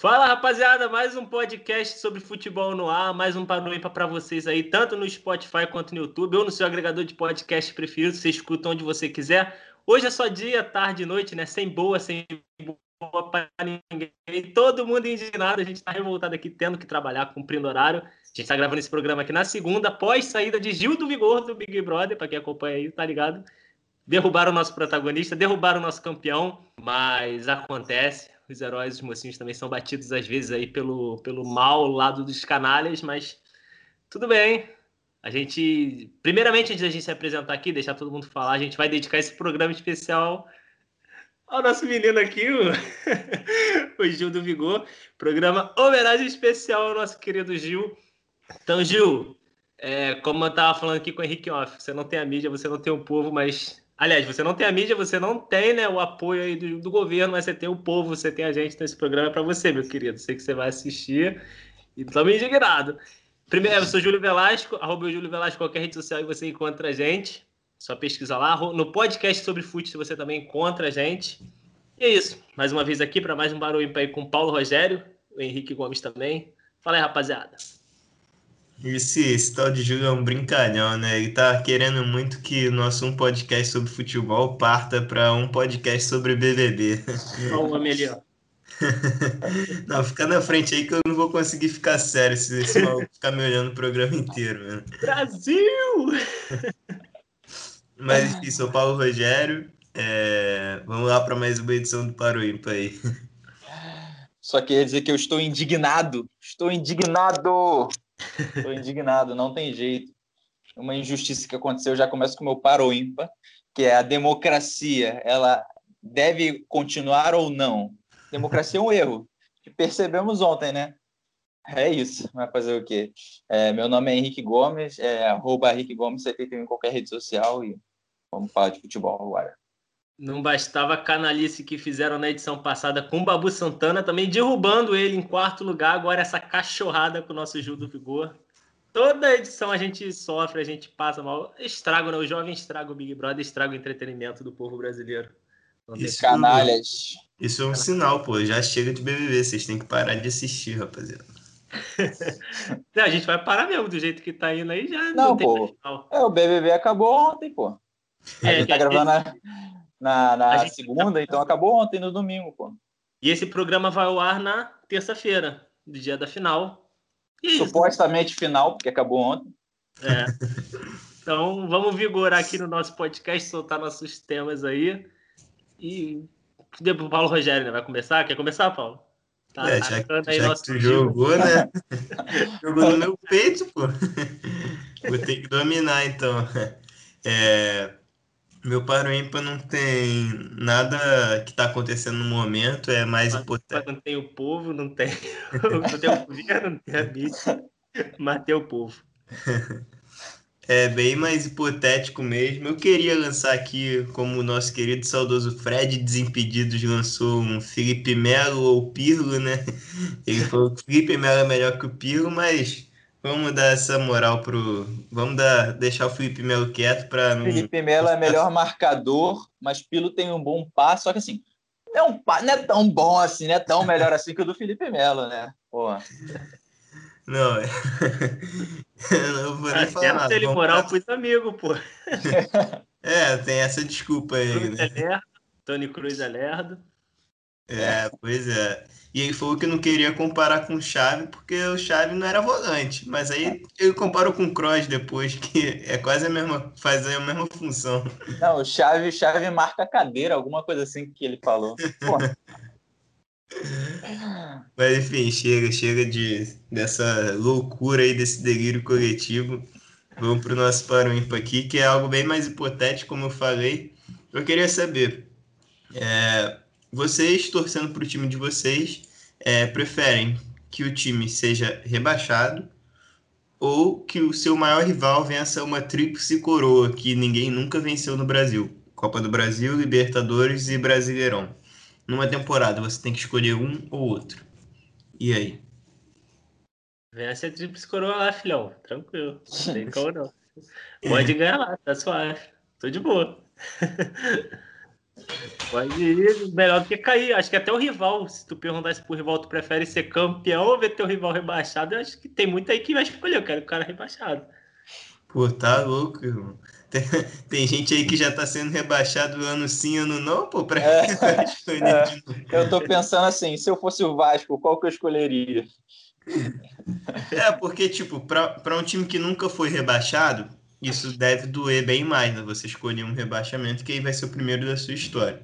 Fala rapaziada, mais um podcast sobre futebol no ar, mais um Panorama para vocês aí, tanto no Spotify quanto no YouTube, ou no seu agregador de podcast preferido, você escuta onde você quiser. Hoje é só dia, tarde noite, né? Sem boa, sem boa para ninguém. Todo mundo indignado, a gente está revoltado aqui, tendo que trabalhar, cumprindo horário. A gente está gravando esse programa aqui na segunda, pós saída de Gil do Vigor do Big Brother, para quem acompanha aí, tá ligado? Derrubaram o nosso protagonista, derrubaram o nosso campeão, mas acontece os heróis, os mocinhos também são batidos às vezes aí pelo, pelo mal lado dos canalhas, mas tudo bem. A gente, primeiramente, antes da gente se apresentar aqui, deixar todo mundo falar, a gente vai dedicar esse programa especial ao nosso menino aqui, o, o Gil do Vigor. Programa homenagem especial ao nosso querido Gil. Então, Gil, é, como eu estava falando aqui com o Henrique Off, você não tem a mídia, você não tem o povo, mas Aliás, você não tem a mídia, você não tem né, o apoio aí do, do governo, mas você tem o povo, você tem a gente nesse programa para você, meu querido. Sei que você vai assistir e estamos indignados. Primeiro, eu sou Júlio Velasco, arroba Júlio Velasco, qualquer rede social e você encontra a gente. Só pesquisa lá. No podcast sobre futebol você também encontra a gente. E é isso. Mais uma vez aqui para mais um barulho aí com Paulo Rogério, o Henrique Gomes também. Fala aí, rapaziada. Esse, esse tal de Júlio é um brincalhão, né? Ele tá querendo muito que o nosso um podcast sobre futebol parta para um podcast sobre BBB. Olha o homem ali, ó. Não, fica na frente aí que eu não vou conseguir ficar sério se esse ficar me olhando o programa inteiro, mano. Brasil! Mas enfim, sou Paulo Rogério. É... Vamos lá para mais uma edição do Paro Ímpar aí. Só queria dizer que eu estou indignado. Estou indignado! Estou indignado, não tem jeito. Uma injustiça que aconteceu, já começa com o meu paro ímpar, que é a democracia, ela deve continuar ou não? Democracia é um erro, que percebemos ontem, né? É isso, vai fazer o quê? É, meu nome é Henrique Gomes, é arroba Henrique Gomes, você tem em qualquer rede social e vamos falar de futebol agora. Não bastava a canalice que fizeram na edição passada com o Babu Santana, também derrubando ele em quarto lugar. Agora essa cachorrada com o nosso Gil do Vigor. Toda edição a gente sofre, a gente passa mal. Estrago, né? O jovem estraga o Big Brother, estraga o entretenimento do povo brasileiro. Isso, canalhas. Isso é um sinal, pô. Já chega de BBB, vocês têm que parar de assistir, rapaziada. a gente vai parar mesmo do jeito que tá indo aí, já não, não pô. É, o BBB acabou ontem, pô. A é, gente tá gravando a na, na gente... segunda, então acabou ontem, no domingo, pô. E esse programa vai ao ar na terça-feira, do dia da final. É Supostamente final, porque acabou ontem. É. Então vamos vigorar aqui no nosso podcast, soltar nossos temas aí. E depois o Paulo Rogério né? vai começar? Quer começar, Paulo? Tá é, já, aí já que tu jogou, né? jogou no meu peito, pô. Vou ter que dominar, então. É, meu paro ímpar não tem nada que está acontecendo no momento, é mais hipotético. Não tem o povo, não tem, não tem o governo, não tem a mídia, mas tem o povo. É bem mais hipotético mesmo. Eu queria lançar aqui, como o nosso querido saudoso Fred Desimpedidos lançou um Felipe Melo ou Pirlo, né? Ele falou que o Felipe Melo é melhor que o Pirlo, mas Vamos dar essa moral pro. Vamos dar, deixar o Felipe Melo quieto para não. Felipe Melo é melhor marcador, mas Pilo tem um bom passo, só que assim, não é, um, não é tão bom assim, não é tão melhor assim que o do Felipe Melo, né? Pô. Não, é. não vou nem ah, falar. Quero ter ele moral pra... pros amigos, pô. é, tem essa desculpa aí. Cruz né? é lerdo, Tony Cruz é lerdo. É, pois é. E ele falou que não queria comparar com o Chave porque o Chave não era volante. Mas aí ele comparou com o Kroos depois, que é quase a mesma, faz a mesma função. Não, o Chave, Chave marca a cadeira, alguma coisa assim que ele falou. Mas enfim, chega, chega de, dessa loucura aí, desse delírio coletivo. Vamos para o nosso Paroímpa aqui, que é algo bem mais hipotético, como eu falei. Eu queria saber, é, vocês, torcendo para o time de vocês, é, preferem que o time seja rebaixado ou que o seu maior rival vença uma tríplice coroa que ninguém nunca venceu no Brasil. Copa do Brasil, Libertadores e Brasileirão. Numa temporada, você tem que escolher um ou outro. E aí? Vence a tríplice coroa lá, filhão. Tranquilo. Não tem como não. Pode ganhar lá, tá suave. Tô de boa. Pode ir, melhor do que cair. Acho que até o rival, se tu perguntasse pro rival, tu prefere ser campeão ou ver teu rival rebaixado, eu acho que tem muito aí que vai escolher. Eu quero o cara rebaixado. Pô, tá louco, irmão. Tem, tem, gente aí que já tá sendo rebaixado ano sim, ano não, pô, pra é, é, Eu tô pensando assim, se eu fosse o Vasco, qual que eu escolheria? É, porque, tipo, para um time que nunca foi rebaixado, isso deve doer bem mais, né? Você escolher um rebaixamento que aí vai ser o primeiro da sua história.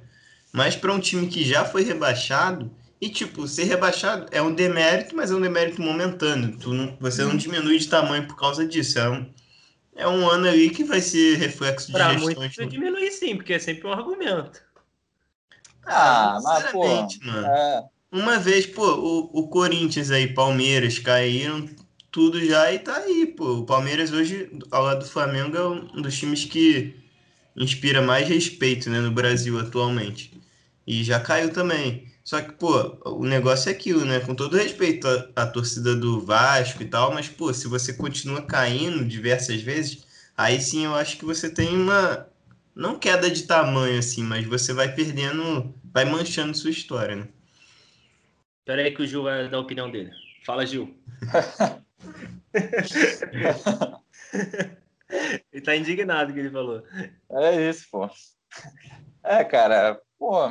Mas para um time que já foi rebaixado, e tipo, ser rebaixado é um demérito, mas é um demérito momentâneo. Tu não, você não uhum. diminui de tamanho por causa disso. É um, é um ano ali que vai ser reflexo de pra gestões. Muito no... diminui sim, porque é sempre um argumento. Ah, ah mas pô, mano. É... Uma vez, pô, o, o Corinthians aí, Palmeiras caíram tudo já e tá aí, pô. O Palmeiras hoje, ao lado do Flamengo, é um dos times que inspira mais respeito né, no Brasil atualmente. E já caiu também. Só que, pô, o negócio é aquilo, né? Com todo respeito à, à, torcida do Vasco e tal, mas, pô, se você continua caindo diversas vezes, aí sim eu acho que você tem uma. Não queda de tamanho, assim, mas você vai perdendo. Vai manchando sua história, né? Espera aí que o Gil vai dar a opinião dele. Fala, Gil. ele tá indignado que ele falou. É isso, pô. É, cara, pô.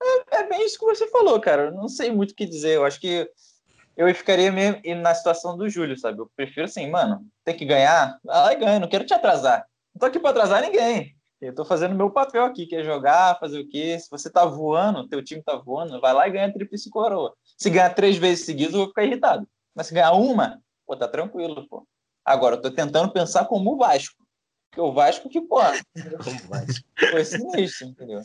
É, é, bem isso que você falou, cara. Eu não sei muito o que dizer. Eu acho que eu ficaria mesmo na situação do Júlio, sabe? Eu prefiro assim, mano, tem que ganhar, vai lá e ganha. Não quero te atrasar. Não tô aqui para atrasar ninguém. Eu tô fazendo meu papel aqui, que é jogar, fazer o quê? Se você tá voando, teu time tá voando, vai lá e ganha tríplice coroa. Se ganhar três vezes seguidas, eu vou ficar irritado. Mas se ganhar uma, pô, tá tranquilo, pô. Agora, eu tô tentando pensar como o Vasco. Porque o Vasco que, pô, foi sinistro, entendeu?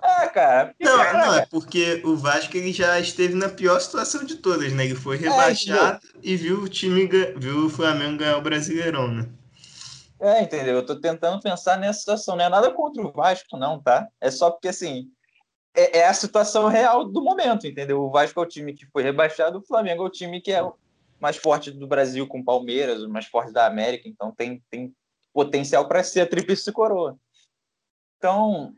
Ah, cara. Não, cara, não, é porque o Vasco ele já esteve na pior situação de todas, né? Ele foi é, rebaixado é, e viu o time, viu o Flamengo ganhar o Brasileirão, né? É, entendeu? Eu tô tentando pensar nessa situação. Não é nada contra o Vasco, não, tá? É só porque, assim, é, é, a situação real do momento, entendeu? O Vasco é o time que foi rebaixado, o Flamengo é o time que é o mais forte do Brasil com o Palmeiras, o mais forte da América, então tem, tem potencial para ser a tríplice coroa. Então,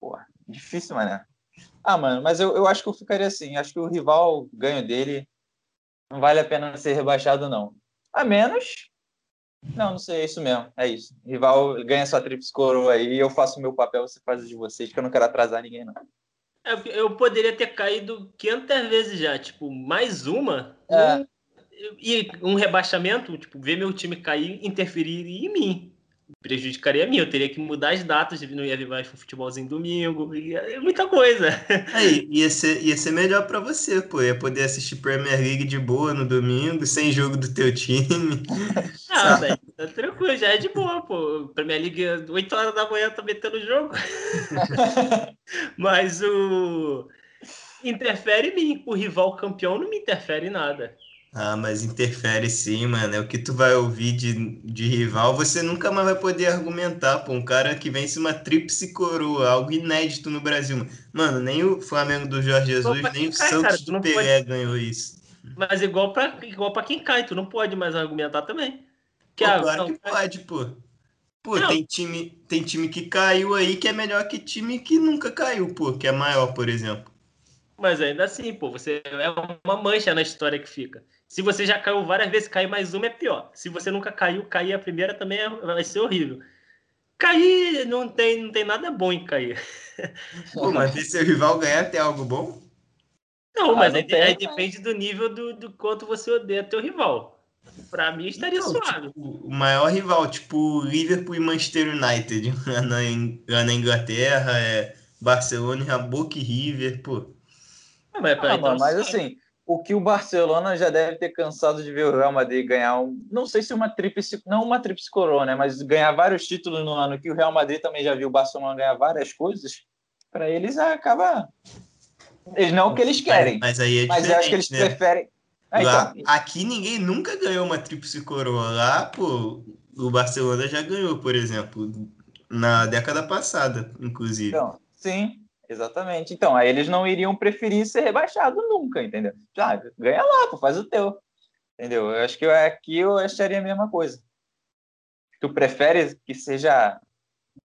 pô, difícil, mané. Ah, mano, mas eu, eu acho que eu ficaria assim, acho que o rival ganho dele não vale a pena ser rebaixado, não. A menos não, não sei, é isso mesmo. É isso. Rival ganha sua tríplice coroa aí, eu faço o meu papel, você faz o de vocês, que eu não quero atrasar ninguém, não. É, eu poderia ter caído 500 vezes já, tipo, mais uma. É. Um, e um rebaixamento, tipo, ver meu time cair, interferir em mim prejudicaria a mim. Eu teria que mudar as datas, não ia ver mais um futebolzinho domingo, ia, é muita coisa. Aí, ia ser, ia ser melhor para você, pô. Ia poder assistir Premier League de boa no domingo, sem jogo do teu time. Ah, velho, tá tranquilo, já é de boa, pô. Premier League, 8 horas da manhã, tá metendo jogo. Mas o. Interfere em mim. O rival campeão não me interfere em nada. Ah, mas interfere sim, mano. É o que tu vai ouvir de, de rival. Você nunca mais vai poder argumentar, pô. Um cara que vence uma tríplice coroa, algo inédito no Brasil. Mano, nem o Flamengo do Jorge Jesus, nem o cai, Santos cara, do Pelé pode... ganhou isso. Mas igual pra, igual pra quem cai, tu não pode mais argumentar também. Que pô, a... claro que pode, pô. Pô, tem time, tem time que caiu aí que é melhor que time que nunca caiu, pô, que é maior, por exemplo. Mas ainda assim, pô, você é uma mancha na história que fica. Se você já caiu várias vezes, cair mais uma é pior. Se você nunca caiu, cair a primeira também é, vai ser horrível. Cair não tem, não tem nada bom em cair. Pô, mas se seu rival ganhar, tem algo bom? Não, ah, mas não aí, tem, aí depende do nível do, do quanto você odeia teu rival. Pra mim estaria não, suave. Tipo, o maior rival, tipo Liverpool e Manchester United na, na Inglaterra, é Barcelona, Boca e River, pô. Ah, mas, ah, então, mas assim, o que o Barcelona já deve ter cansado de ver o Real Madrid ganhar um, não sei se uma tríplice, não uma tríplice coroa, né, mas ganhar vários títulos no ano que o Real Madrid também já viu o Barcelona ganhar várias coisas, para eles acaba eles não o que eles querem. Mas, aí é Mas eu acho que eles né? preferem ah, Lá, então... Aqui ninguém nunca ganhou uma tríplice coroa. Lá, pô, o Barcelona já ganhou, por exemplo, na década passada, inclusive. Então, sim, Exatamente. Então, aí eles não iriam preferir ser rebaixado nunca, entendeu? Já, ganha lá, pô, faz o teu. Entendeu? Eu acho que aqui eu acharia a mesma coisa. Tu prefere que seja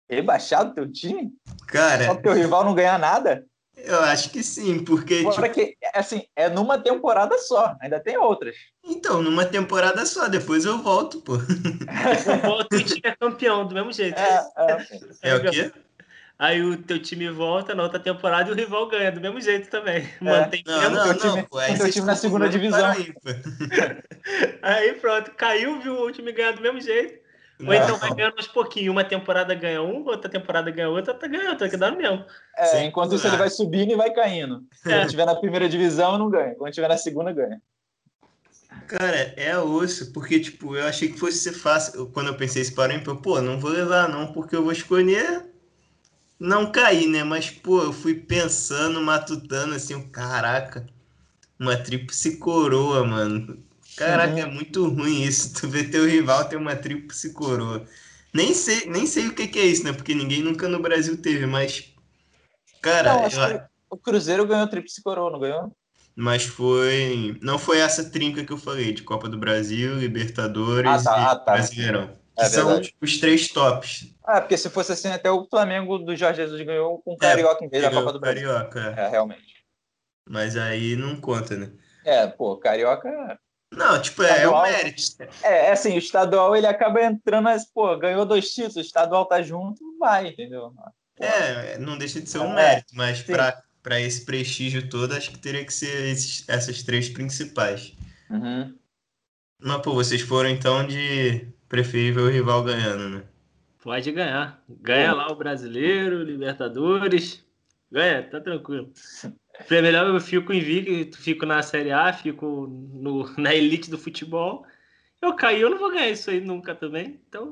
Rebaixado teu time? Cara. Só porque o rival não ganha nada? Eu acho que sim, porque. Tipo... Que, assim, é numa temporada só, ainda tem outras. Então, numa temporada só, depois eu volto, pô. Eu volto e time é campeão, do mesmo jeito. É, é. é o quê? Aí o teu time volta na outra temporada e o rival ganha, do mesmo jeito também. É. Mantém não, não, teu time, não, pô, aí teu time na segunda divisão. Aí pronto, caiu, viu o time ganhar do mesmo jeito. Ou então vai ganhando aos pouquinhos. Uma temporada ganha um, outra temporada ganha outra, outra ganha outra, que dá no mesmo. É, Sim, enquanto isso ele vai subindo e vai caindo. É. Quando estiver na primeira divisão, não ganha. Quando estiver na segunda, ganha. Cara, é osso, porque, tipo, eu achei que fosse ser fácil. Quando eu pensei esse parâmetro, pô, não vou levar não, porque eu vou escolher não cair, né? Mas, pô, eu fui pensando, matutando, assim, caraca, uma tríplice coroa, mano. Caraca, uhum. é muito ruim isso. Tu vê teu rival ter uma tríplice coroa. Nem sei, nem sei o que, que, é isso, né? Porque ninguém nunca no Brasil teve, mas. Cara, não, eu... o Cruzeiro ganhou tríplice coroa, não ganhou? Mas foi. Não foi essa trinca que eu falei, de Copa do Brasil, Libertadores ah, tá, e ah, tá. Brasileirão. É são os três tops. Ah, porque se fosse assim, até o Flamengo do Jorge Jesus ganhou com o Carioca é, em vez da Copa do Brasil. Carioca, é. é, realmente. Mas aí não conta, né? É, pô, Carioca não, tipo, é, estadual, é o mérito. É, é, assim, o estadual ele acaba entrando, mas, pô, ganhou dois títulos, o estadual tá junto, vai, entendeu? Pô. É, não deixa de ser um é, mérito, mas para esse prestígio todo, acho que teria que ser esses, essas três principais. Uhum. Mas, pô, vocês foram então de preferível o rival ganhando, né? Pode ganhar. Ganha pô. lá o brasileiro, Libertadores. Ganha, tá tranquilo. Pra melhor eu fico invicto, fico na Série A, fico no, na elite do futebol. Eu caí, eu não vou ganhar isso aí nunca também. Então.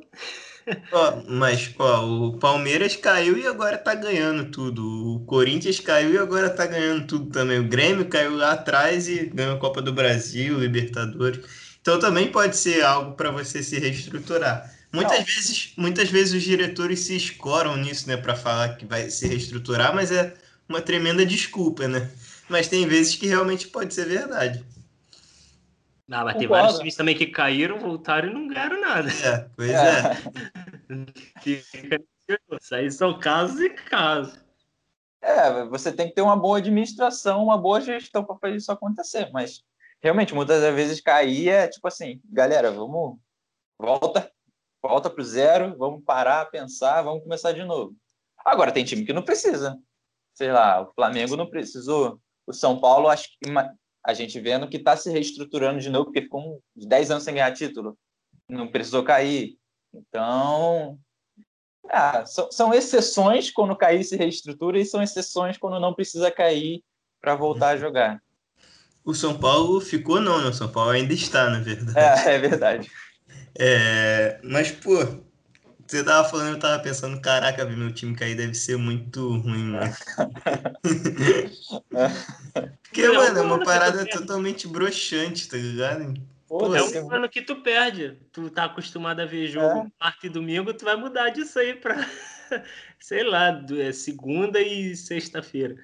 Mas ó, o Palmeiras caiu e agora tá ganhando tudo. O Corinthians caiu e agora tá ganhando tudo também. O Grêmio caiu lá atrás e ganhou a Copa do Brasil, Libertadores. Então também pode ser algo para você se reestruturar. Muitas vezes, muitas vezes os diretores se escoram nisso, né, para falar que vai se reestruturar, mas é uma tremenda desculpa, né? Mas tem vezes que realmente pode ser verdade. Ah, mas tem vários times também que caíram, voltaram e não ganharam nada. É, pois é. é. Isso aí são casos e casos. É, você tem que ter uma boa administração, uma boa gestão para fazer isso acontecer. Mas realmente, muitas das vezes cair é tipo assim, galera, vamos volta, volta pro zero, vamos parar, pensar, vamos começar de novo. Agora tem time que não precisa sei lá, o Flamengo não precisou. O São Paulo, acho que a gente vendo que está se reestruturando de novo, porque ficou uns 10 anos sem ganhar título. Não precisou cair. Então, ah, são, são, exceções quando cair se reestrutura e são exceções quando não precisa cair para voltar a jogar. O São Paulo ficou não, né? O São Paulo ainda está, na verdade. É, é verdade. É, mas, pô, você tava falando, eu tava pensando, caraca, meu time cair deve ser muito ruim, mano. Porque, mano, é uma parada totalmente broxante, tá ligado? Pô, é um ano que tu perde. Tu tá acostumado a ver jogo é. quarta e domingo, tu vai mudar disso aí pra, sei lá, é segunda e sexta-feira.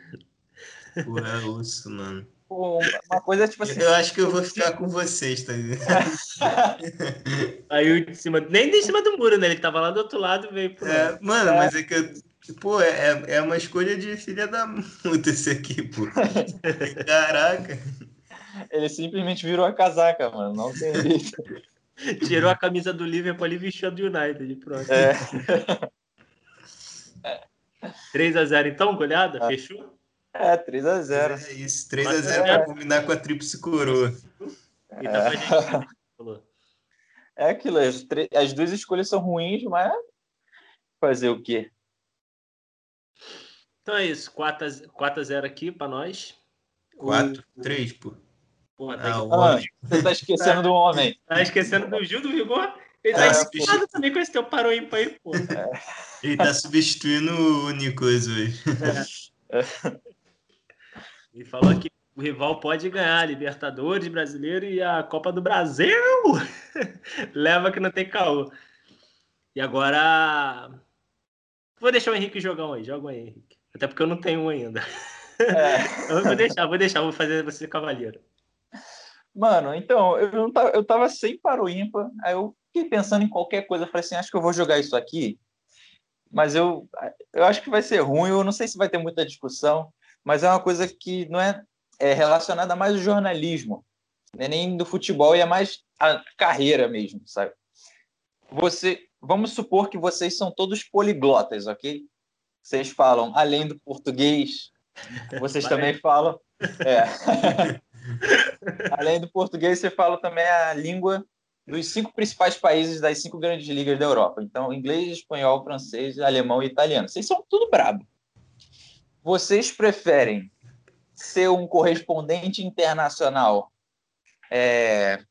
Pô, é osso, mano uma coisa tipo assim. Eu acho que eu vou ficar com vocês, tá Aí o de cima, nem de cima do muro, né? Ele tava lá do outro lado e veio pro. É, mano, é. mas é que eu. Pô, é, é uma escolha de filha da puta esse aqui, pô. Caraca. Ele simplesmente virou a casaca, mano. Não tem jeito. Tirou a camisa do Liverpool e vestiu a do United. Pronto. É. 3x0 então, goleada? É. Fechou? É, 3x0. É isso, 3x0 é... para combinar com a tríplice coroa. É, é aquilo, as, as, duas escolhas são ruins, mas fazer o quê? Então é isso, 4x0 aqui para nós. 4, 3, pô. Porra, tá ah, você tá esquecendo do homem. Tá esquecendo do Gil do Vigor? Ele tá é, também com esse teu parou ímpar aí, pô. É. Ele tá substituindo o Nicolas hoje. É. E falou que o rival pode ganhar Libertadores brasileiro e a Copa do Brasil. Leva que não tem caô. E agora. Vou deixar o Henrique jogar um aí. Joga um aí, Henrique. Até porque eu não tenho um ainda. É. eu vou deixar, vou deixar, vou fazer você cavaleiro. Mano, então, eu, não tava, eu tava sem paro ímpar, aí eu fiquei pensando em qualquer coisa, falei assim, acho que eu vou jogar isso aqui. mas eu, eu acho que vai ser ruim. Eu não sei se vai ter muita discussão, mas é uma coisa que não é, é relacionada mais ao jornalismo, né? nem do futebol, e é mais a carreira mesmo, sabe? Você, vamos supor que vocês são todos poliglotas, ok? Vocês falam, além do português, vocês também falam. É. além do português, você fala também a língua dos cinco principais países das cinco grandes ligas da Europa. Então, inglês, espanhol, francês, alemão e italiano. Vocês são tudo brabo. Vocês preferem ser um correspondente internacional é,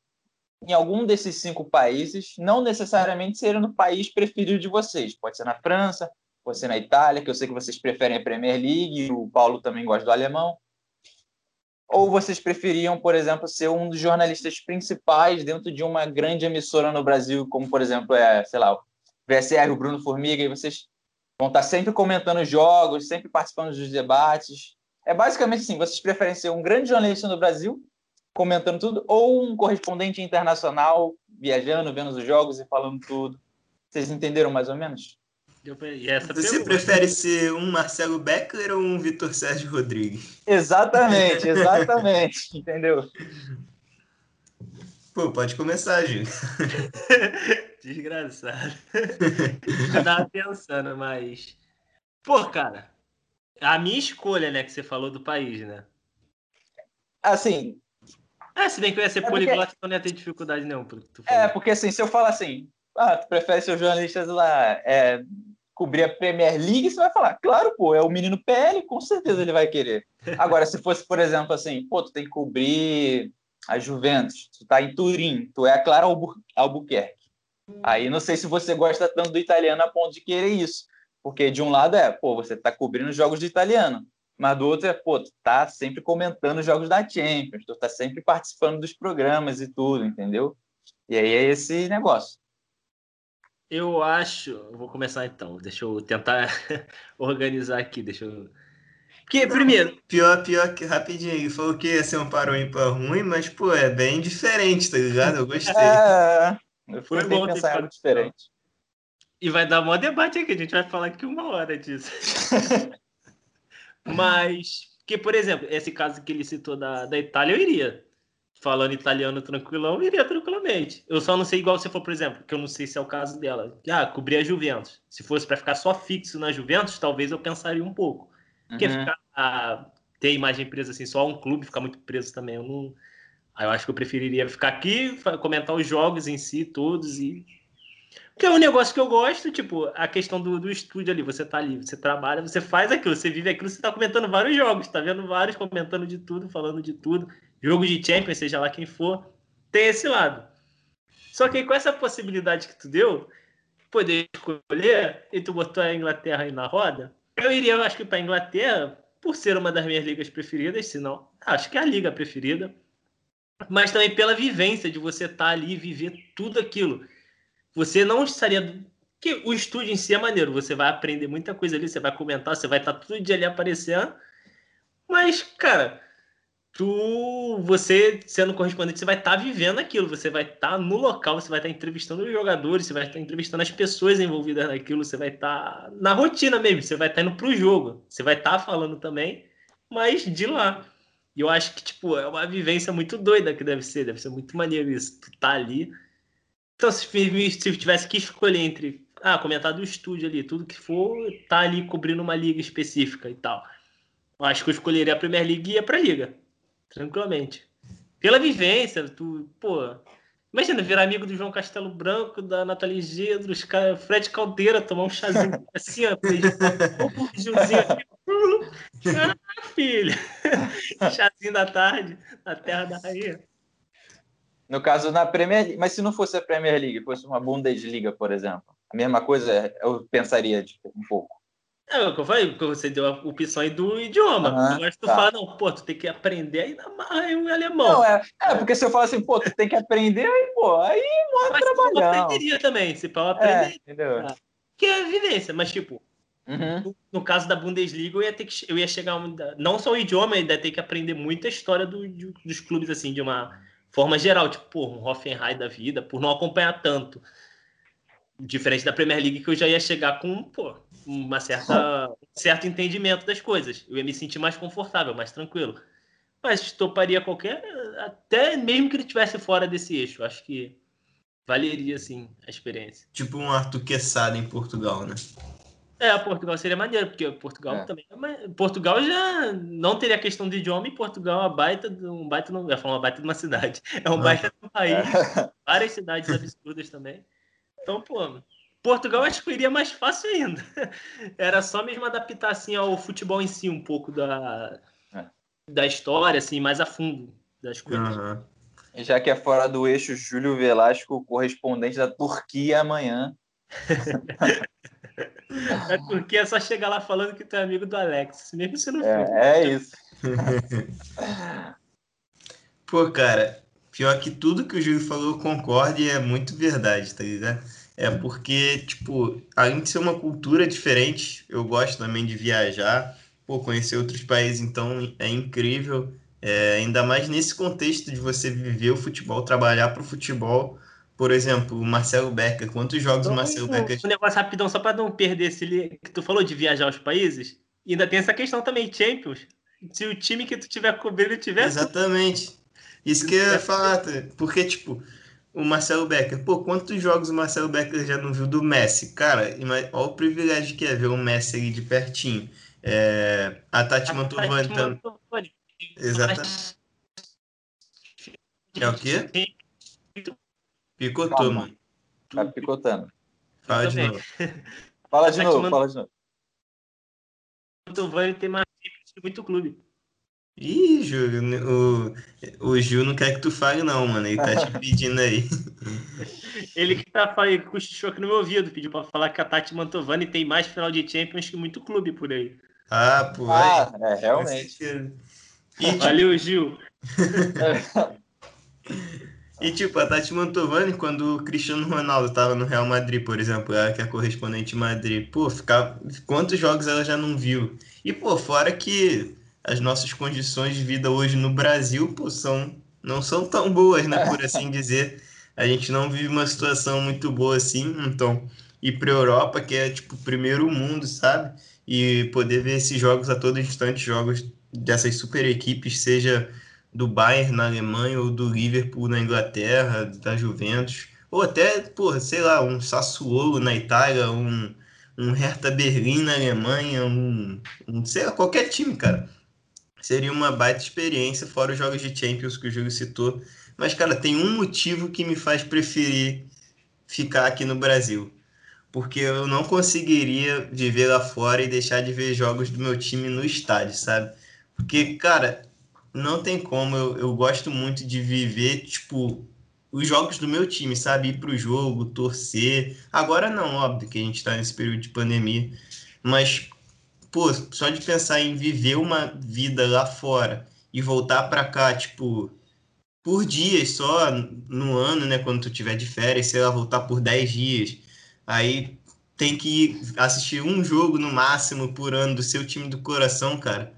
em algum desses cinco países, não necessariamente ser no país preferido de vocês. Pode ser na França, pode ser na Itália, que eu sei que vocês preferem a Premier League, o Paulo também gosta do alemão. Ou vocês preferiam, por exemplo, ser um dos jornalistas principais dentro de uma grande emissora no Brasil, como, por exemplo, é, sei lá, o VSR, o Bruno Formiga, e vocês vão estar sempre comentando jogos, sempre participando dos debates. É basicamente assim, vocês preferem ser um grande jornalista no Brasil, comentando tudo, ou um correspondente internacional, viajando, vendo os jogos e falando tudo. Vocês entenderam mais ou menos? Você prefere ser um Marcelo Beckler ou um Vitor Sérgio Rodrigues? Exatamente, exatamente, entendeu? Pô, pode começar, Gil. Desgraçado. Eu tava pensando, mas. Pô, cara, a minha escolha, né, que você falou do país, né? Assim. É, se bem que eu ia ser é poliglota, porque... então não ia ter dificuldade não. É, porque assim, se eu falar assim, ah, tu prefere ser jornalista lá, é, cobrir a Premier League, você vai falar, claro, pô, é o menino PL, com certeza ele vai querer. Agora, se fosse, por exemplo, assim, pô, tu tem que cobrir a Juventus, tu tá em Turim, tu é a Clara Albu Albuquerque. Aí não sei se você gosta tanto do italiano a ponto de querer isso. Porque de um lado é, pô, você tá cobrindo jogos do italiano. Mas do outro é, pô, tu tá sempre comentando os jogos da Champions, tu tá sempre participando dos programas e tudo, entendeu? E aí é esse negócio. Eu acho. Vou começar então. Deixa eu tentar organizar aqui. Deixa eu. Que, primeiro. Pior, pior que rapidinho. Ele falou que ia ser um paro ímpar ruim, mas, pô, é bem diferente, tá ligado? Eu gostei. É, eu fui bom pensar algo diferente. E vai dar um debate aqui, a gente vai falar aqui uma hora disso. mas, que, por exemplo, esse caso que ele citou da, da Itália, eu iria falando italiano tranquilão, iria tranquilamente. Eu só não sei igual você for, por exemplo, que eu não sei se é o caso dela. Ah, cobrir a Juventus. Se fosse para ficar só fixo na Juventus, talvez eu pensaria um pouco. Porque uhum. ficar ah, ter imagem presa assim, só um clube ficar muito preso também, eu não. Aí eu acho que eu preferiria ficar aqui, comentar os jogos em si, todos e que é um negócio que eu gosto, tipo, a questão do, do estúdio ali. Você tá ali, você trabalha, você faz aquilo, você vive aquilo, você tá comentando vários jogos, tá vendo vários, comentando de tudo, falando de tudo. Jogo de Champions, seja lá quem for, tem esse lado. Só que com essa possibilidade que tu deu, poder escolher, e tu botou a Inglaterra aí na roda, eu iria, eu acho que, para Inglaterra, por ser uma das minhas ligas preferidas, se não, acho que é a liga preferida, mas também pela vivência de você estar tá ali e viver tudo aquilo você não estaria. Que o estúdio em si é maneiro, você vai aprender muita coisa ali, você vai comentar, você vai estar tá todo dia ali aparecendo. Mas, cara, tu, você sendo correspondente, você vai estar tá vivendo aquilo, você vai estar tá no local, você vai estar tá entrevistando os jogadores, você vai estar tá entrevistando as pessoas envolvidas naquilo, você vai estar tá na rotina mesmo, você vai estar tá indo pro jogo, você vai estar tá falando também, mas de lá. E eu acho que, tipo, é uma vivência muito doida que deve ser, deve ser muito maneiro isso, tu tá ali então, se, se tivesse que escolher entre ah, comentar do estúdio ali, tudo que for, tá ali cobrindo uma liga específica e tal. Eu acho que eu escolheria a Premier League e ia pra liga. Tranquilamente. Pela vivência, tu, pô. Imagina virar amigo do João Castelo Branco, da Nathalie Gedro, os Fred Caldeira, tomar um chazinho assim, ó. Um Gilzinho aqui. Ah, filho. Chazinho da tarde, na terra da rainha. No caso, na Premier League. Mas se não fosse a Premier League, fosse uma Bundesliga, por exemplo, a mesma coisa eu pensaria tipo, um pouco. É o que eu falei, porque você deu a opção aí do idioma. Uhum, mas tu tá. fala, não, pô, tu tem que aprender aí na marra o alemão. Não, é, é, porque se eu falar assim, pô, tu tem que aprender, aí, pô, aí morre trabalhar. Mas eu aprenderia também, se para aprender. É, entendeu? Tá. Que é vivência, mas tipo, uhum. no, no, caso da Bundesliga, eu ia ter que, eu ia chegar, não só o idioma, eu ia ter que aprender muita história do, de, dos clubes, assim, de uma forma geral, tipo, por um Hoffenheim da vida, por não acompanhar tanto. Diferente da Premier League, que eu já ia chegar com pô, uma certa, um certo entendimento das coisas. Eu ia me sentir mais confortável, mais tranquilo. Mas toparia qualquer, até mesmo que ele estivesse fora desse eixo. Acho que valeria, sim, a experiência. Tipo um Arthur Quesada em Portugal, né? É, Portugal seria maneiro, porque Portugal é. também. Portugal já não teria questão de idioma e Portugal é uma baita, um baita, não ia falar uma baita de uma cidade. É um baita de um país. É. Várias cidades absurdas também. Então, pô, Portugal acho que iria mais fácil ainda. Era só mesmo adaptar assim ao futebol em si, um pouco da, é. da história, assim, mais a fundo das coisas. Uhum. Já que é fora do eixo, Júlio Velasco, correspondente da Turquia amanhã. É porque é só chegar lá falando que tu é amigo do Alex, mesmo se não é, for. É isso. Pô, cara, pior que tudo que o Júlio falou, eu concordo e é muito verdade, tá ligado? É porque, tipo, além de ser uma cultura diferente, eu gosto também de viajar, pô, conhecer outros países, então é incrível. É, ainda mais nesse contexto de você viver o futebol, trabalhar para o futebol por exemplo, o Marcelo Becker. Quantos jogos então, o Marcelo um, Becker... Um negócio rapidão, só para não perder esse que tu falou de viajar aos países. E ainda tem essa questão também, Champions. Se o time que tu tiver cobrindo tiver... Exatamente. Isso que eu ia falar, tá? porque, tipo, o Marcelo Becker, pô, quantos jogos o Marcelo Becker já não viu do Messi? Cara, olha o privilégio que é ver o Messi ali de pertinho. É, a Tati Mantovani também. Exatamente. É o quê? Picotou, Calma. mano. Tá picotando. Fala de novo. Fala de novo, fala de novo. O Vani tem mais muito clube. Ih, Júlio, o, o Gil não quer que tu fale, não, mano. Ele tá te pedindo aí. Ele que tá falando, cochichou aqui no meu ouvido, pediu pra falar que a Tati Mantovani tem mais final de Champions que muito clube por aí. Ah, pô. Ah, é, realmente. E, Valeu, Gil. E tipo, a Tati Mantovani, quando o Cristiano Ronaldo tava no Real Madrid, por exemplo, ela que é a correspondente Madrid, pô, ficava... quantos jogos ela já não viu? E, pô, fora que as nossas condições de vida hoje no Brasil, pô, são... não são tão boas, né, por assim dizer. A gente não vive uma situação muito boa assim, então ir para Europa, que é tipo o primeiro mundo, sabe? E poder ver esses jogos a todo instante, jogos dessas super equipes, seja do Bayern na Alemanha ou do Liverpool na Inglaterra, da Juventus, ou até, porra, sei lá, um Sassuolo na Itália, um, um Hertha Berlim na Alemanha, um, um sei lá, qualquer time, cara. Seria uma baita experiência, fora os jogos de Champions que o Júlio citou. Mas, cara, tem um motivo que me faz preferir ficar aqui no Brasil. Porque eu não conseguiria viver lá fora e deixar de ver jogos do meu time no estádio, sabe? Porque, cara, não tem como. Eu, eu gosto muito de viver, tipo, os jogos do meu time, sabe? Ir pro jogo, torcer. Agora não, óbvio que a gente tá nesse período de pandemia. Mas, pô, só de pensar em viver uma vida lá fora e voltar para cá, tipo, por dias só no ano, né? Quando tu tiver de férias, sei lá, voltar por 10 dias. Aí tem que assistir um jogo no máximo por ano do seu time do coração, cara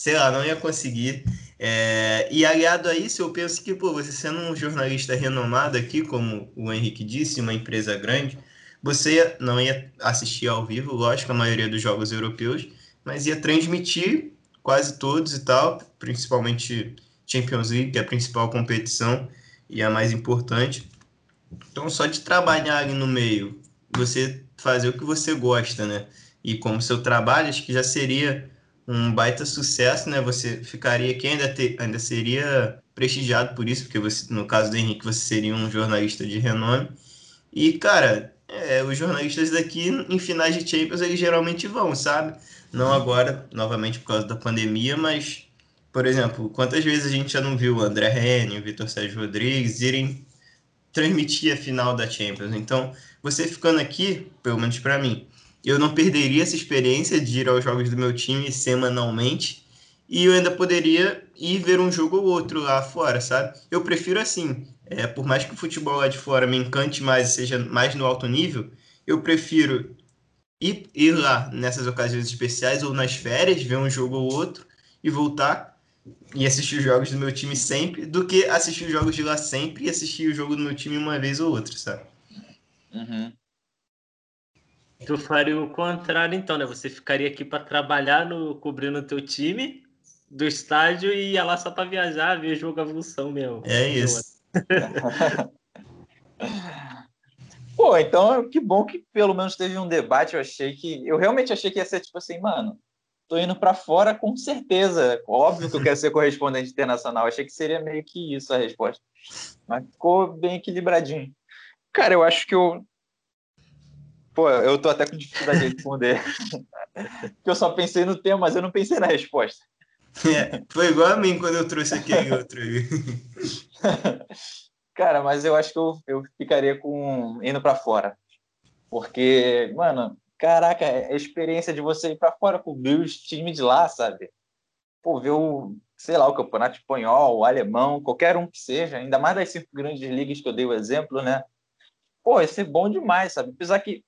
sei lá, não ia conseguir. É, e aliado a isso, eu penso que, pô, você sendo um jornalista renomado aqui, como o Henrique disse, uma empresa grande, você não ia assistir ao vivo, lógico, a maioria dos jogos europeus, mas ia transmitir quase todos e tal, principalmente Champions League, que é a principal competição e a mais importante. Então, só de trabalhar ali no meio, você fazer o que você gosta, né? E como seu trabalho, acho que já seria um baita sucesso, né? Você ficaria aqui, ainda, ter, ainda seria prestigiado por isso, porque você, no caso do Henrique, você seria um jornalista de renome. E, cara, é, os jornalistas daqui, em finais de Champions, eles geralmente vão, sabe? Não agora, novamente por causa da pandemia, mas, por exemplo, quantas vezes a gente já não viu o André Henning, o Vitor Sérgio Rodrigues irem transmitir a final da Champions? Então, você ficando aqui, pelo menos para mim, eu não perderia essa experiência de ir aos jogos do meu time semanalmente e eu ainda poderia ir ver um jogo ou outro lá fora, sabe? Eu prefiro assim, é, por mais que o futebol lá de fora me encante mais, seja mais no alto nível, eu prefiro ir, ir lá nessas ocasiões especiais ou nas férias, ver um jogo ou outro e voltar e assistir os jogos do meu time sempre, do que assistir os jogos de lá sempre e assistir o jogo do meu time uma vez ou outra, sabe? Uhum. Tu faria o contrário, então, né? Você ficaria aqui para trabalhar no cobrindo o teu time do estádio e ia lá só para viajar, ver jogo evolução mesmo. É isso. Pô, então que bom que pelo menos teve um debate. Eu achei que. Eu realmente achei que ia ser tipo assim, mano, tô indo para fora com certeza. Óbvio que eu quero ser correspondente internacional. Achei que seria meio que isso a resposta. Mas ficou bem equilibradinho. Cara, eu acho que eu. Pô, eu tô até com dificuldade de responder. Porque eu só pensei no tema, mas eu não pensei na resposta. É, foi igual a mim quando eu trouxe aquele outro. Cara, mas eu acho que eu, eu ficaria com indo para fora. Porque, mano, caraca, é a experiência de você ir para fora, cobrir os times de lá, sabe? Pô, ver o, sei lá, o campeonato espanhol, o alemão, qualquer um que seja, ainda mais das cinco grandes ligas que eu dei o exemplo, né? Pô, ia ser bom demais, sabe? Apesar que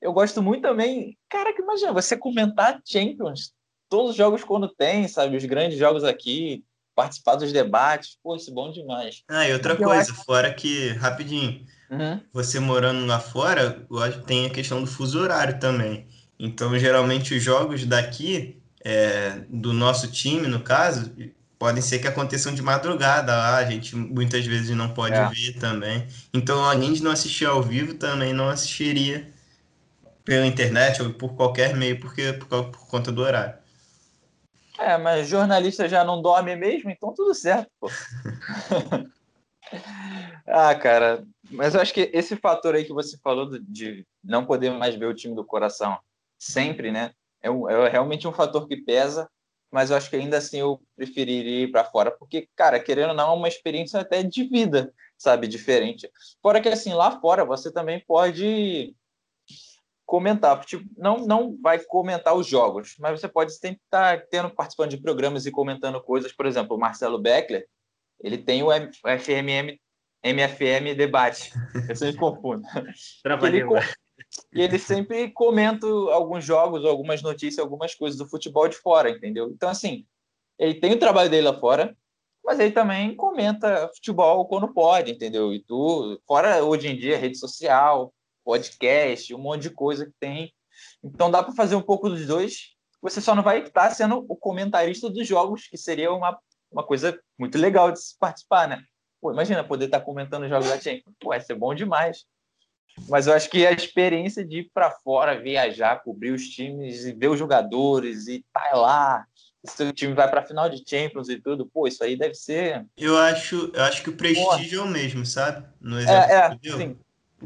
eu gosto muito também. Cara, que imagina, você comentar Champions, todos os jogos quando tem, sabe? Os grandes jogos aqui, participar dos debates. Pô, isso é bom demais. Ah, e outra eu coisa, acho- fora que, rapidinho, Uhum. você morando lá fora, tem a questão do fuso horário também. Então, geralmente, os jogos daqui, é, do nosso time, no caso, podem ser que aconteçam de madrugada lá, a gente muitas vezes não pode É. ver também. Então, além de não assistir ao vivo, também não assistiria pela internet ou por qualquer meio, porque por, por conta do horário. É, mas jornalista já não dorme mesmo, então tudo certo, pô. ah, cara, mas eu acho que esse fator aí que você falou de não poder mais ver o time do coração sempre, né? É, um- é realmente um fator que pesa, mas eu acho que ainda assim eu preferiria ir para fora, porque, cara, querendo ou não, é uma experiência até de vida, sabe? Diferente. Fora que, assim, lá fora você também pode comentar, tipo, não, não vai comentar os jogos, mas você pode sempre estar tendo, participando de programas e comentando coisas, por exemplo, o Marcelo Beckler, ele tem o FMM, MFM Debate, eu sempre confundo, Trabalhei. Ele e ele sempre comenta alguns jogos, algumas notícias, algumas coisas do futebol de fora, entendeu? Então, assim, ele tem o trabalho dele lá fora, mas ele também comenta futebol quando pode, entendeu? E tu, fora hoje em dia, rede social, podcast, um monte de coisa que tem. Então dá para fazer um pouco dos dois. Você só não vai estar sendo o comentarista dos jogos, que seria uma, uma coisa muito legal de se participar, né? Pô, imagina poder estar comentando os jogos da Champions. Pô, ia ser bom demais. Mas eu acho que a experiência de ir para fora, viajar, cobrir os times e ver os jogadores e estar lá, e seu time vai para a final de Champions e tudo, pô, isso aí deve ser. Eu acho, eu acho que o prestígio é o mesmo, sabe? No exemplo É, é, sim.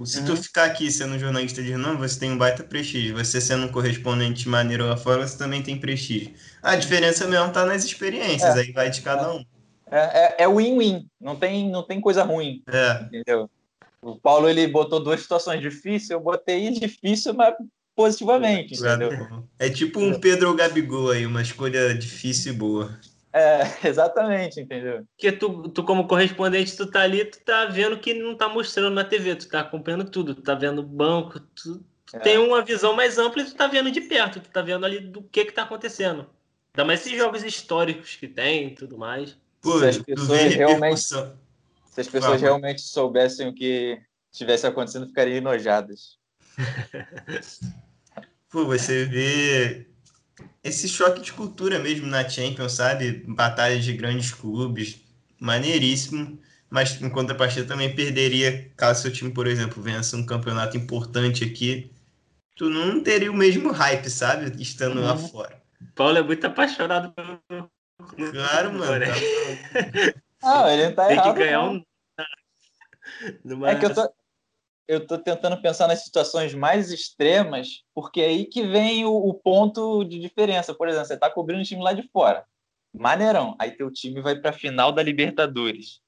Se Uhum. tu ficar aqui sendo jornalista de renome, você tem um baita prestígio. Você sendo um correspondente maneiro lá fora, você também tem prestígio. A diferença mesmo tá nas experiências, É. aí vai de cada um. É, é, é win-win, não tem, não tem coisa ruim, É, entendeu? O Paulo ele botou duas situações difíceis, eu botei difícil, mas positivamente, entendeu? é tipo um Pedro ou Gabigol aí, uma escolha difícil e boa. É, exatamente, entendeu? Porque tu, tu, como correspondente, tu tá ali, tu tá vendo o que não tá mostrando na TV, tu tá acompanhando tudo, tu tá vendo o banco, tu, tu É. tem uma visão mais ampla e tu tá vendo de perto, tu tá vendo ali do que que tá acontecendo. Ainda mais esses jogos históricos que tem e tudo mais. Pô, Se as pessoas realmente-. Se as pessoas Fala. realmente soubessem o que estivesse acontecendo, ficariam enojadas. Pô, você vê esse choque de cultura mesmo na Champions, sabe? Batalhas de grandes clubes, maneiríssimo. Mas em contrapartida também perderia caso seu time, por exemplo, vença um campeonato importante aqui. Tu não teria o mesmo hype, sabe? Estando lá Uhum. fora. Paulo é muito apaixonado pelo. Claro, mano. né? tá- Ah, ele não tá Tem que errado. ganhar não. um. Numa... É que eu tô, eu tô tentando pensar nas situações mais extremas, porque é aí que vem o, o ponto de diferença. Por exemplo, você tá cobrindo um time lá de fora. Maneirão. Aí teu time vai pra final da Libertadores.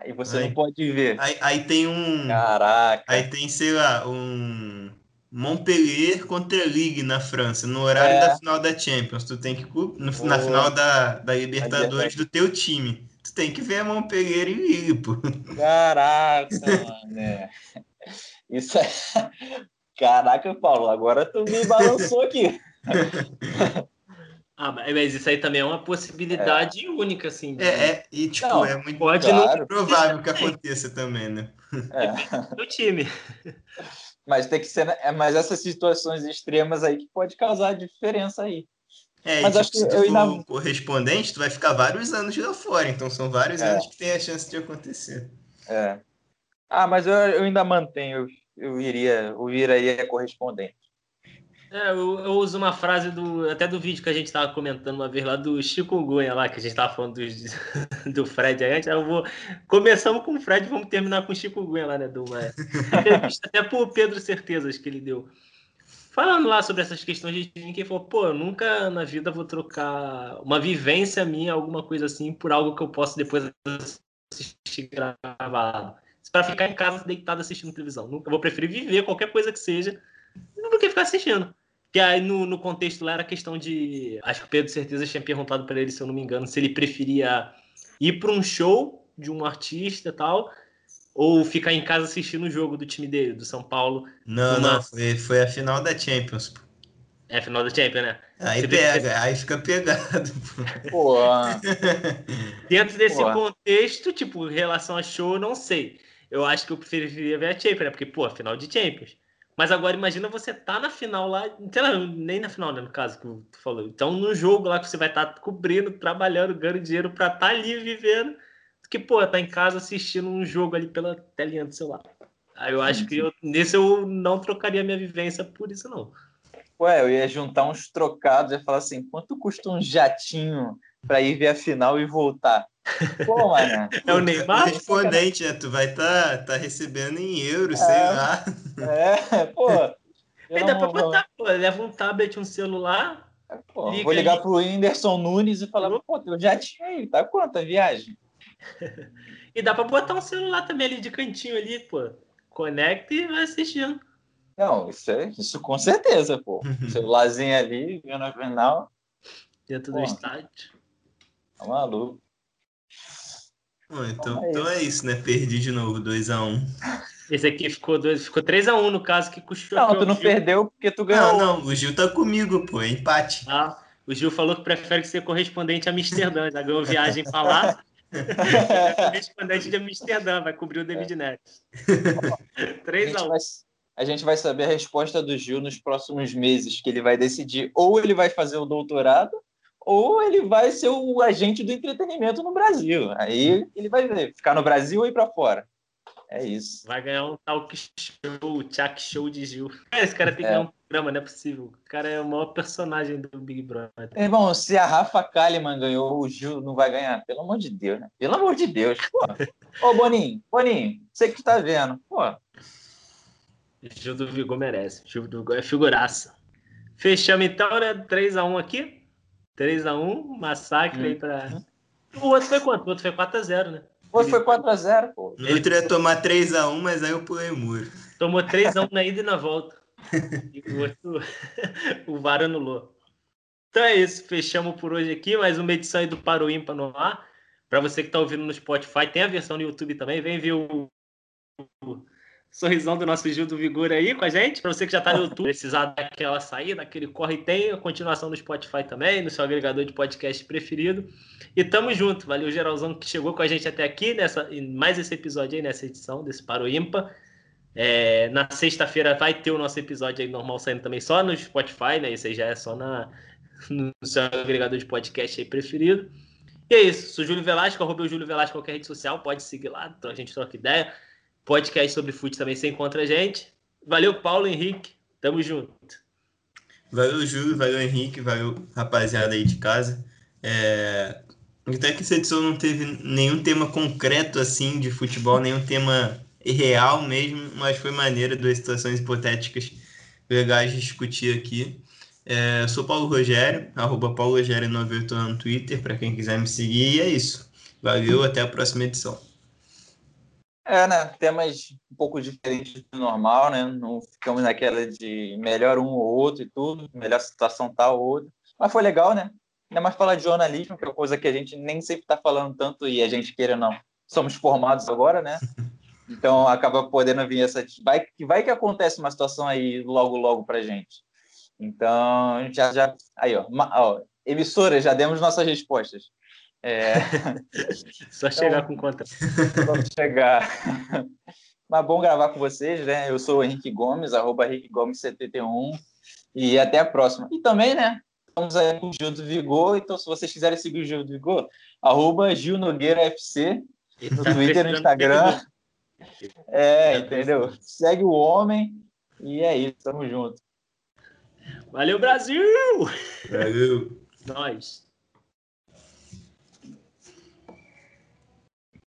Aí você Aí. não pode ver. Aí, aí tem um. Caraca. Aí tem, sei lá, um Montpellier contra Ligue na França, no horário É. da final da Champions. Tu tem que no- na Boa. final da, da Libertadores Libertadores. do teu time. Tu tem que ver Montpellier e Ligue, pô. Caraca, mano. é. Isso é. Caraca, Paulo, agora tu me balançou aqui. Ah, mas isso aí também é uma possibilidade é. única, assim. De... É, é, e tipo, não, é muito pode claro. não provável que aconteça também, né? É. Do time. Mas tem que ser, né, é, mas essas situações extremas aí que pode causar diferença aí. É, mas tipo, acho que se tu eu ainda... correspondente, tu vai ficar vários anos lá fora, então são vários é. anos que tem a chance de acontecer. É. Ah, mas eu, eu ainda mantenho, eu, eu iria, eu iria correspondente. É, eu, eu, uso uma frase do até do vídeo que a gente estava comentando uma vez lá do Chico Gunha lá, que a gente estava falando do, do Fred aí. Eu vou. Começamos com o Fred vamos terminar com o Chico Gunha lá, né? Do, até pro Pedro Certezas que ele deu. Falando lá sobre essas questões de quem falou, pô, eu nunca na vida vou trocar uma vivência minha, alguma coisa assim, por algo que eu posso depois assistir gravado. Para ficar em casa deitado assistindo televisão. Nunca vou preferir viver qualquer coisa que seja do que ficar assistindo. Que aí no, no contexto lá era questão de. Acho que o Pedro certeza tinha perguntado para ele, se eu não me engano, se ele preferia ir para um show de um artista e tal, ou ficar em casa assistindo o jogo do time dele, do São Paulo. Não, uma... não, foi, foi a final da Champions. É a final da Champions, né? Aí pega, aí fica pegado. Pô. Dentro desse Pô. contexto, tipo, em relação a show, não sei. Eu acho que eu preferiria ver a Champions, né? Porque, pô, final de Champions. Mas agora imagina você tá na final lá, nem na final, né, no caso que tu falou. Então no jogo lá que você vai estar tá cobrindo, trabalhando, ganhando dinheiro para estar tá ali vivendo, que pô, tá em casa assistindo um jogo ali pela telinha do celular. Aí eu acho que eu, nesse eu não trocaria minha vivência por isso não. Ué, eu ia juntar uns trocados e falar assim, quanto custa um jatinho para ir ver a final e voltar? Pô, mano. É o Neymar? Correspondente, né? Tu vai estar tá, tá recebendo em euros, é, sei lá. É, pô. Aí dá pra botar, pô, leva um tablet, um celular. É, pô, liga vou ligar aí. pro Whindersson Nunes e falar, pô, eu já tinha aí, tá quanto a viagem? e dá pra botar um celular também ali de cantinho ali, pô. Conecta e vai assistindo. Não, isso, é, isso com certeza, pô. Celularzinho ali, vendo a final. Dentro pô, do estádio. Tá maluco. Bom, então, então é isso, né? Perdi de novo, 2x1. Um. Esse aqui ficou 2 ficou 3x1 no caso que custou. Não, tu não Gil. perdeu porque tu ganhou. Não, não, o Gil tá comigo, pô, é empate. Ah, o Gil falou que prefere ser correspondente a Amsterdã, já ganhou viagem pra lá. correspondente de Amsterdã, vai cobrir o David é. Neres. 3x1. A gente vai saber a resposta do Gil nos próximos meses, que ele vai decidir ou ele vai fazer o doutorado ou ele vai ser o agente do entretenimento no Brasil. Aí ele vai ver, ficar no Brasil ou ir para fora. É isso. Vai ganhar um talk show, o Chuck Show de Gil. Esse cara tem que é. ganhar um programa, não é possível. O cara é o maior personagem do Big Brother. Irmão, se a Rafa Kalimann ganhou, o Gil não vai ganhar. Pelo amor de Deus, né? Pelo amor de Deus. Pô. Ô, Boninho, Boninho, você que tá vendo. Pô. Gil do Vigor merece. Gil do Vigor é figuraça. Fechamos então, né? 3x1 aqui. 3x1, massacre hum. aí pra. O outro foi quanto? O outro foi 4x0, né? O outro foi 4x0, pô. O outro ia tomar 3x1, mas aí eu pulei o muro. Tomou 3x1 na ida e na volta. E o outro, o VAR anulou. Então é isso, fechamos por hoje aqui. Mais uma edição aí do Paro Ímpar no ar. Para você que está ouvindo no Spotify, tem a versão no YouTube também. Vem ver o, sorrisão do nosso Gil do Vigor aí com a gente. Para você que já está no YouTube, precisar daquela saída, daquele corre, tem a continuação no Spotify também, no seu agregador de podcast preferido. E tamo junto. Valeu, geralzão, que chegou com a gente até aqui, nessa, mais esse episódio aí, nessa edição desse Paro Ímpa. É, na sexta-feira vai ter o nosso episódio aí normal saindo também só no Spotify, né? Isso aí já é só na, no seu agregador de podcast aí preferido. E é isso. Sou Júlio Velasco, arroba o Júlio Velasco qualquer rede social, pode seguir lá, então a gente troca ideia podcast sobre fute também você encontra a gente. Valeu, Paulo Henrique. Tamo junto. Valeu, Júlio. Valeu, Henrique. Valeu, rapaziada aí de casa. É... Até que essa edição não teve nenhum tema concreto assim de futebol, nenhum tema real mesmo, mas foi maneira, duas situações hipotéticas legais de discutir aqui. É, sou Paulo Rogério, arroba Paulo Rogério no Twitter, para quem quiser me seguir, e é isso. Valeu, até a próxima edição. É, né? Temas um pouco diferentes do normal, né? Não ficamos naquela de melhor um ou outro e tudo, melhor situação tal ou outra. Mas foi legal, né? Ainda mais falar de jornalismo, que é uma coisa que a gente nem sempre está falando tanto e a gente queira não. Somos formados agora, né? Então acaba podendo vir essa. Vai, vai que acontece uma situação aí logo, logo pra gente. Então, já, já. Aí, ó, ó emissora, já demos nossas respostas. É... Só chegar então, com conta. Só chegar. Mas bom gravar com vocês, né? Eu sou o Henrique Gomes, arroba Henrique Gomes 71 e até a próxima. E também, né? Estamos aí com o Gil do Vigor, então se vocês quiserem seguir o Gil do Vigor, arroba Gil Nogueira FC, no Twitter, no Instagram. É, entendeu? Segue o homem e é isso, tamo junto. Valeu, Brasil! Valeu! Nós.